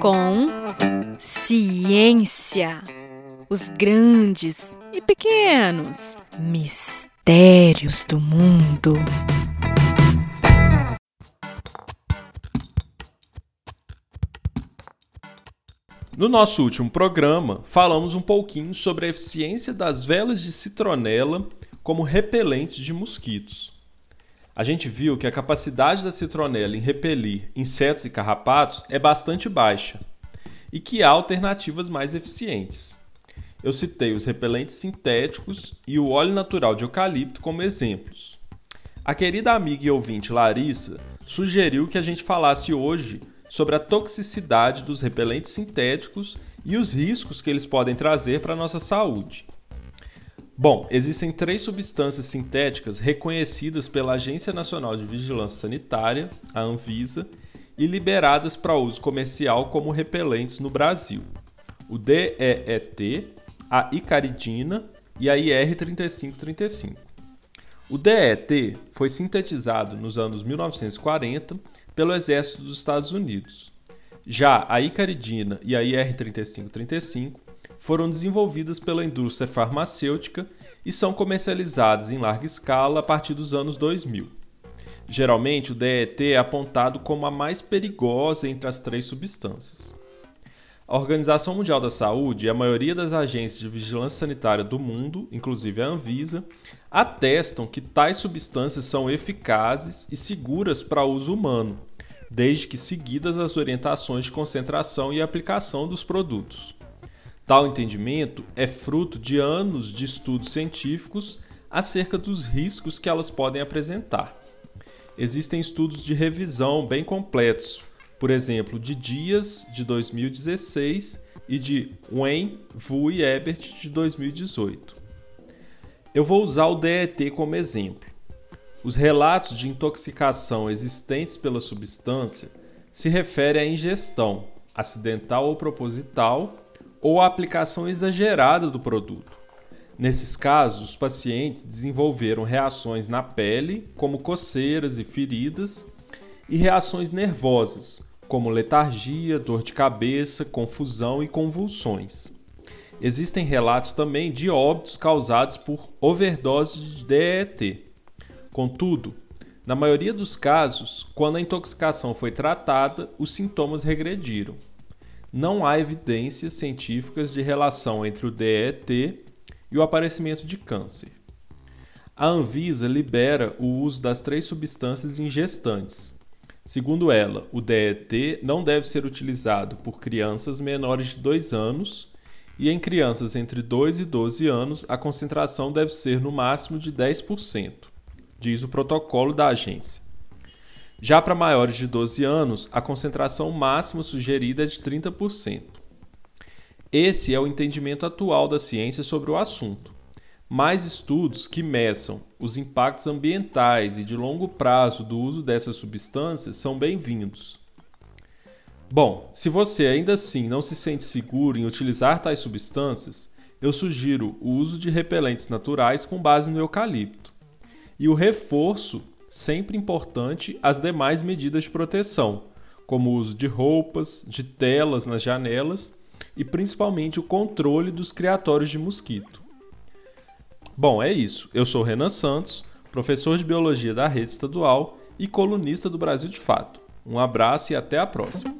Com ciência. Os grandes e pequenos mistérios do mundo. No nosso último programa, falamos um pouquinho sobre a eficiência das velas de citronela como repelentes de mosquitos. A gente viu que a capacidade da citronela em repelir insetos e carrapatos é bastante baixa e que há alternativas mais eficientes. Eu citei os repelentes sintéticos e o óleo natural de eucalipto como exemplos. A querida amiga e ouvinte Larissa sugeriu que a gente falasse hoje sobre a toxicidade dos repelentes sintéticos e os riscos que eles podem trazer para a nossa saúde. Bom, existem três substâncias sintéticas reconhecidas pela Agência Nacional de Vigilância Sanitária, a Anvisa, e liberadas para uso comercial como repelentes no Brasil: o DEET, a icaridina e a IR3535. O DET foi sintetizado nos anos 1940 pelo Exército dos Estados Unidos. Já a icaridina e a IR3535 foram desenvolvidas pela indústria farmacêutica e são comercializadas em larga escala a partir dos anos 2000. Geralmente, o DET é apontado como a mais perigosa entre as três substâncias. A Organização Mundial da Saúde e a maioria das agências de vigilância sanitária do mundo, inclusive a Anvisa, atestam que tais substâncias são eficazes e seguras para uso humano, desde que seguidas as orientações de concentração e aplicação dos produtos. Tal entendimento é fruto de anos de estudos científicos acerca dos riscos que elas podem apresentar. Existem estudos de revisão bem completos, por exemplo, de Dias de 2016 e de Wen, Vu e Ebert de 2018. Eu vou usar o DET como exemplo. Os relatos de intoxicação existentes pela substância se referem à ingestão, acidental ou proposital, ou à aplicação exagerada do produto. Nesses casos, os pacientes desenvolveram reações na pele, como coceiras e feridas, e reações nervosas, como letargia, dor de cabeça, confusão e convulsões. Existem relatos também de óbitos causados por overdose de DET. Contudo, na maioria dos casos, quando a intoxicação foi tratada, os sintomas regrediram. Não há evidências científicas de relação entre o DET e o aparecimento de câncer. A Anvisa libera o uso das três substâncias em gestantes. Segundo ela, o DET não deve ser utilizado por crianças menores de 2 anos e em crianças entre 2 e 12 anos a concentração deve ser no máximo de 10% diz o protocolo da agência. Já para maiores de 12 anos, a concentração máxima sugerida é de 30%. Esse é o entendimento atual da ciência sobre o assunto. Mais estudos que meçam os impactos ambientais e de longo prazo do uso dessas substâncias são bem-vindos. Bom, se você ainda assim não se sente seguro em utilizar tais substâncias, eu sugiro o uso de repelentes naturais com base no eucalipto e o reforço, sempre importante, às demais medidas de proteção, como o uso de roupas, de telas nas janelas e principalmente o controle dos criatórios de mosquito. Bom, é isso. Eu sou Renan Santos, professor de biologia da rede estadual e colunista do Brasil de Fato. Um abraço e até a próxima.